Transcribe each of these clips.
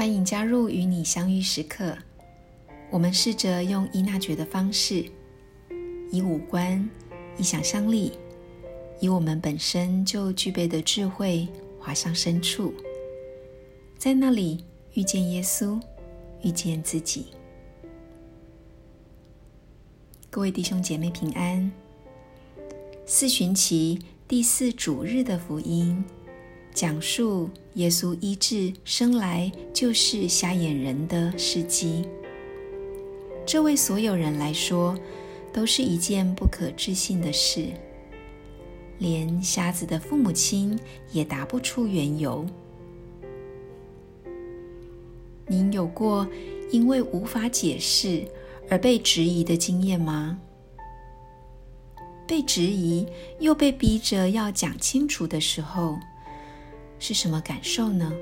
欢迎加入与你相遇时刻。我们试着用伊娜觉的方式，以五官、以想象力、以我们本身就具备的智慧，滑向深处，在那里遇见耶稣，遇见自己。各位弟兄姐妹平安。四旬期第四主日的福音，讲述耶稣医治生来就是瞎眼人的事迹。这为所有人来说都是一件不可置信的事，连瞎子的父母亲也答不出缘由。您有过因为无法解释而被质疑的经验吗？被质疑又被逼着要讲清楚的时候，是什么感受呢？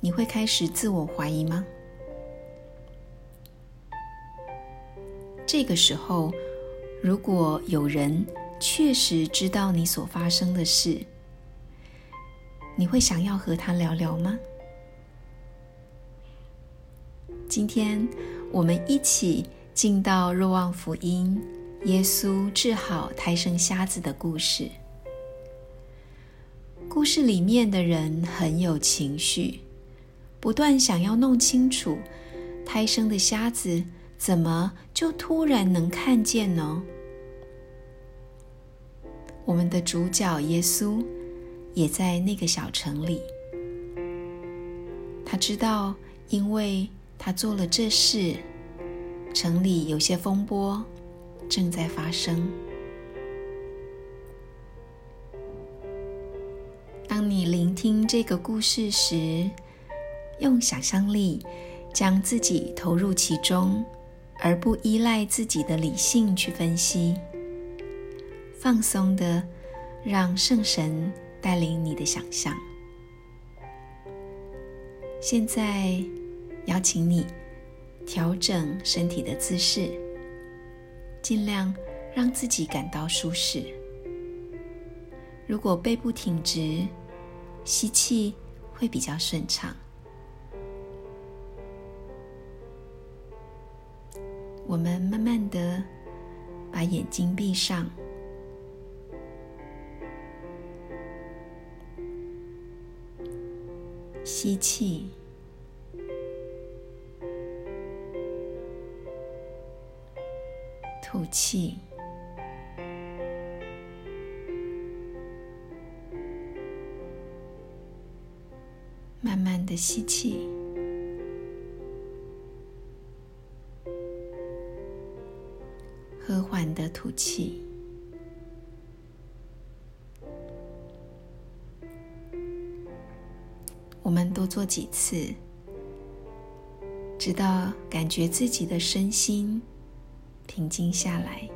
你会开始自我怀疑吗？这个时候，如果有人确实知道你所发生的事，你会想要和他聊聊吗？今天我们一起进到若望福音。耶稣治好胎生瞎子的故事。故事里面的人很有情绪，不断想要弄清楚胎生的瞎子怎么就突然能看见呢？我们的主角耶稣也在那个小城里，他知道，因为他做了这事，城里有些风波。正在发生。你聆听这个故事时，用想象力将自己投入其中，而不依赖自己的理性去分析。放松的，让圣神带领你的想象。现在，邀请你调整身体的姿势。尽量让自己感到舒适。如果背部挺直，吸气会比较顺畅。我们慢慢的把眼睛闭上，吸气。吐气，吸气，和缓的吐气。我们多做几次，直到感觉自己的身心。平静下来。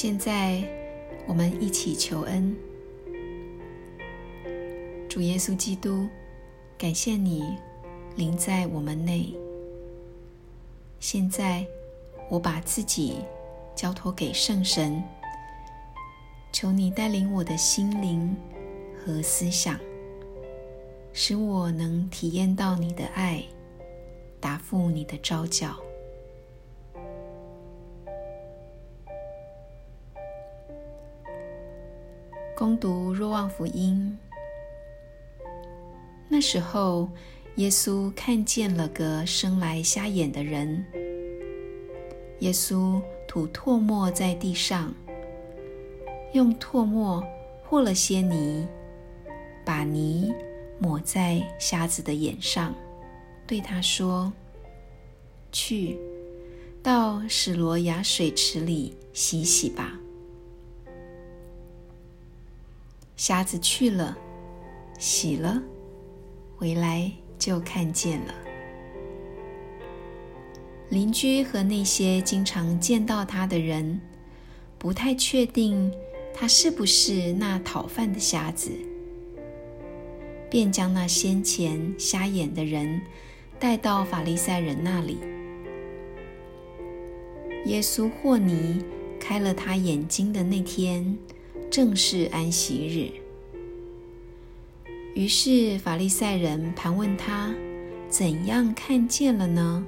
现在，我们一起求恩。主耶稣基督，感谢你临在我们内。现在，我把自己交托给圣神，求你带领我的心灵和思想，使我能体验到你的爱，答复你的召叫。攻读若望福音。那时候，耶稣看见了个生来瞎眼的人。耶稣吐唾沫在地上，用唾沫和了些泥，把泥抹在瞎子的眼上，对他说：“去，到史罗亚水池里洗洗吧。”瞎子去了，洗了。回来就看见了邻居和那些经常见到他的人，不太确定他是不是那讨饭的瞎子，便将那先前瞎眼的人带到法利赛人那里。耶稣霍尼开了他眼睛的那天，正是安息日。于是法利赛人盘问他：怎样看见了呢？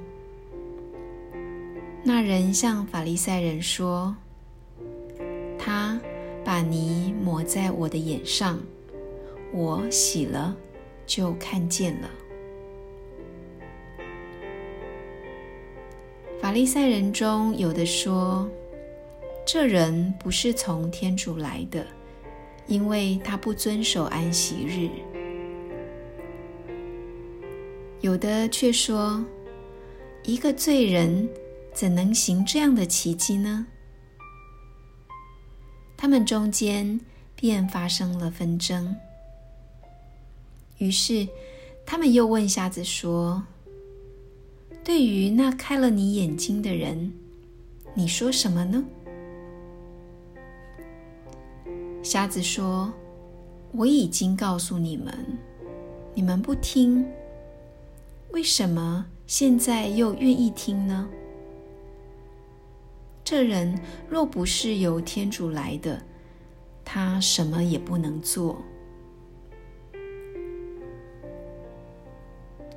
那人向法利赛人说：“他把泥抹在我的眼上，我洗了，就看见了。”法利赛人中有的说：“这人不是从天主来的，因为他不遵守安息日。”有的却说：“一个罪人。”怎能行这样的奇迹呢？他们中间便发生了纷争。于是，他们又问瞎子说：“对于那开了你眼睛的人，你说什么呢？”瞎子说：“我已经告诉你们，你们不听，为什么现在又愿意听呢？”这人若不是由天主来的，他什么也不能做。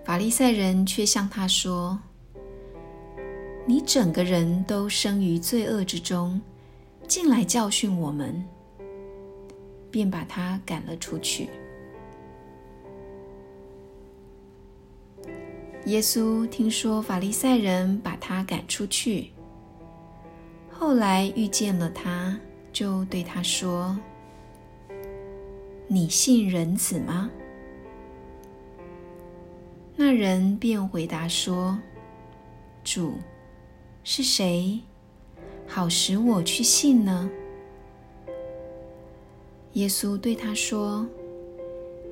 法利赛人却向他说：“你整个人都生于罪恶之中，进来教训我们。”便把他赶了出去。耶稣听说法利赛人把他赶出去。后来遇见了他，就对他说：“你信人子吗？”那人便回答说：“主是谁？好使我去信呢？”耶稣对他说：“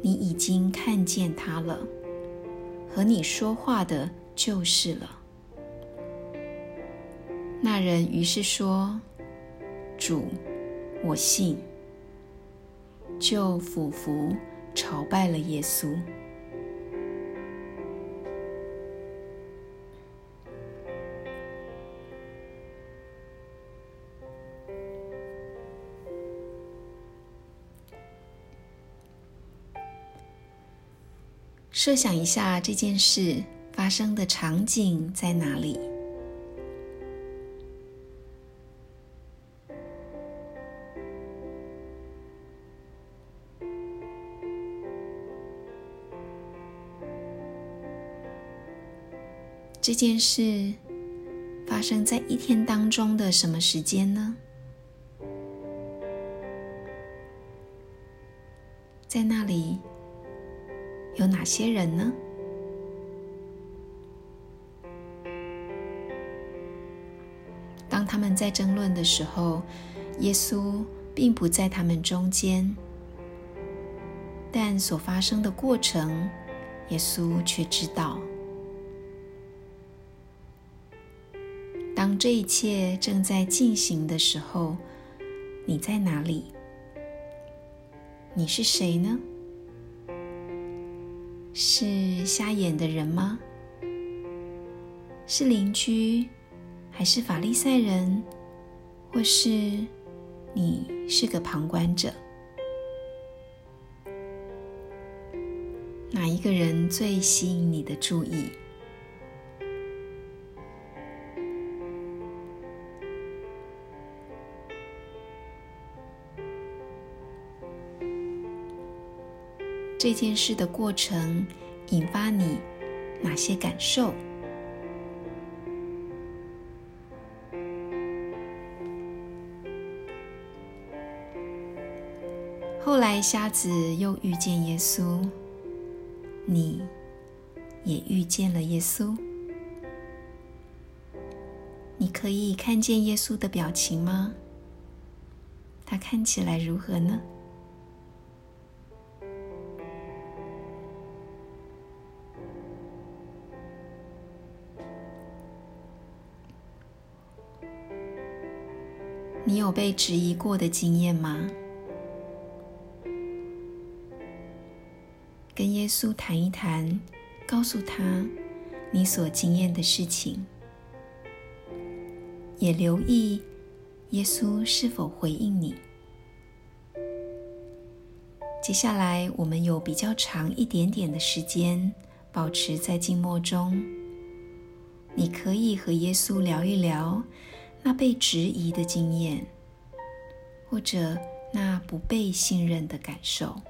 你已经看见他了，和你说话的就是了。”那人于是说：“主，我信。”就俯伏朝拜了耶稣。设想一下这件事发生的场景在哪里？这件事发生在一天当中的什么时间呢？在那里有哪些人呢？当他们在争论的时候，耶稣并不在他们中间，但所发生的过程，耶稣却知道。当这一切正在进行的时候，你在哪里？你是谁呢？是瞎眼的人吗？是邻居，还是法利赛人？或是你是个旁观者？哪一个人最吸引你的注意？这件事的过程引发你哪些感受？后来瞎子又遇见耶稣，你也遇见了耶稣。你可以看见耶稣的表情吗？他看起来如何呢？你有被质疑过的经验吗？跟耶稣谈一谈，告诉他你所经验的事情，也留意耶稣是否回应你。接下来，我们有比较长一点点的时间，保持在静默中。你可以和耶稣聊一聊那被质疑的经验，或者那不被信任的感受。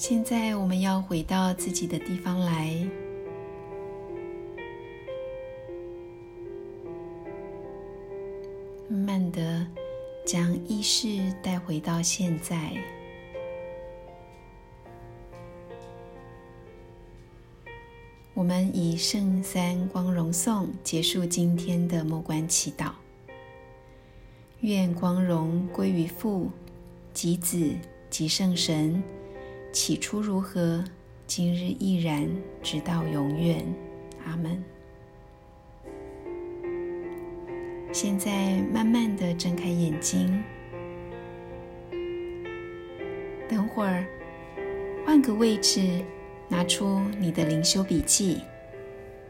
现在我们要回到自己的地方来，慢慢的将意识带回到现在。我们以圣三光荣颂结束今天的末关祈祷。愿光荣归于父、及子、及圣神。起初如何，今日亦然，直到永远。阿门。现在慢慢的睁开眼睛，等会儿换个位置，拿出你的灵修笔记，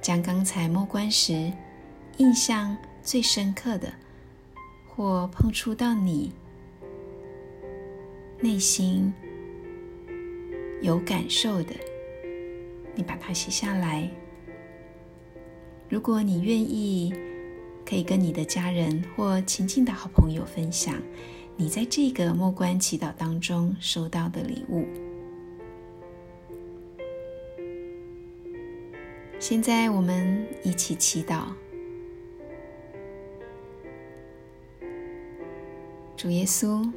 将刚才摸关时印象最深刻的，或碰触到你内心。有感受的，你把它写下来。如果你愿意，可以跟你的家人或亲近的好朋友分享你在这个默关祈祷当中收到的礼物。现在我们一起祈祷，主耶稣，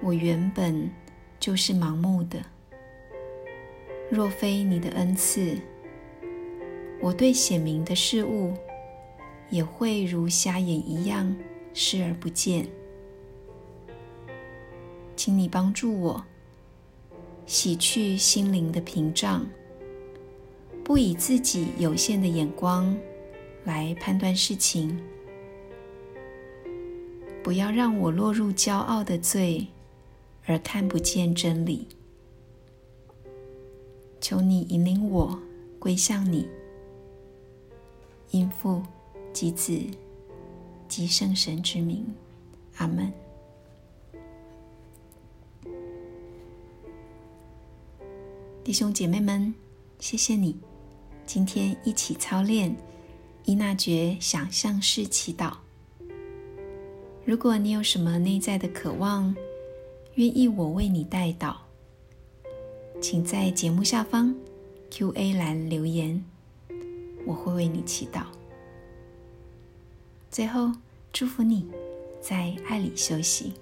我原本。就是盲目的。若非你的恩赐，我对显明的事物也会如瞎眼一样视而不见。请你帮助我，洗去心灵的屏障，不以自己有限的眼光来判断事情，不要让我落入骄傲的罪。而看不见真理，求你引领我归向你，因父及子及圣神之名，阿门。弟兄姐妹们，谢谢你今天一起操练伊那觉想象式祈祷。如果你有什么内在的渴望，愿意我为你代祷，请在节目下方 Q&A 栏留言，我会为你祈祷。最后，祝福你在爱里休息。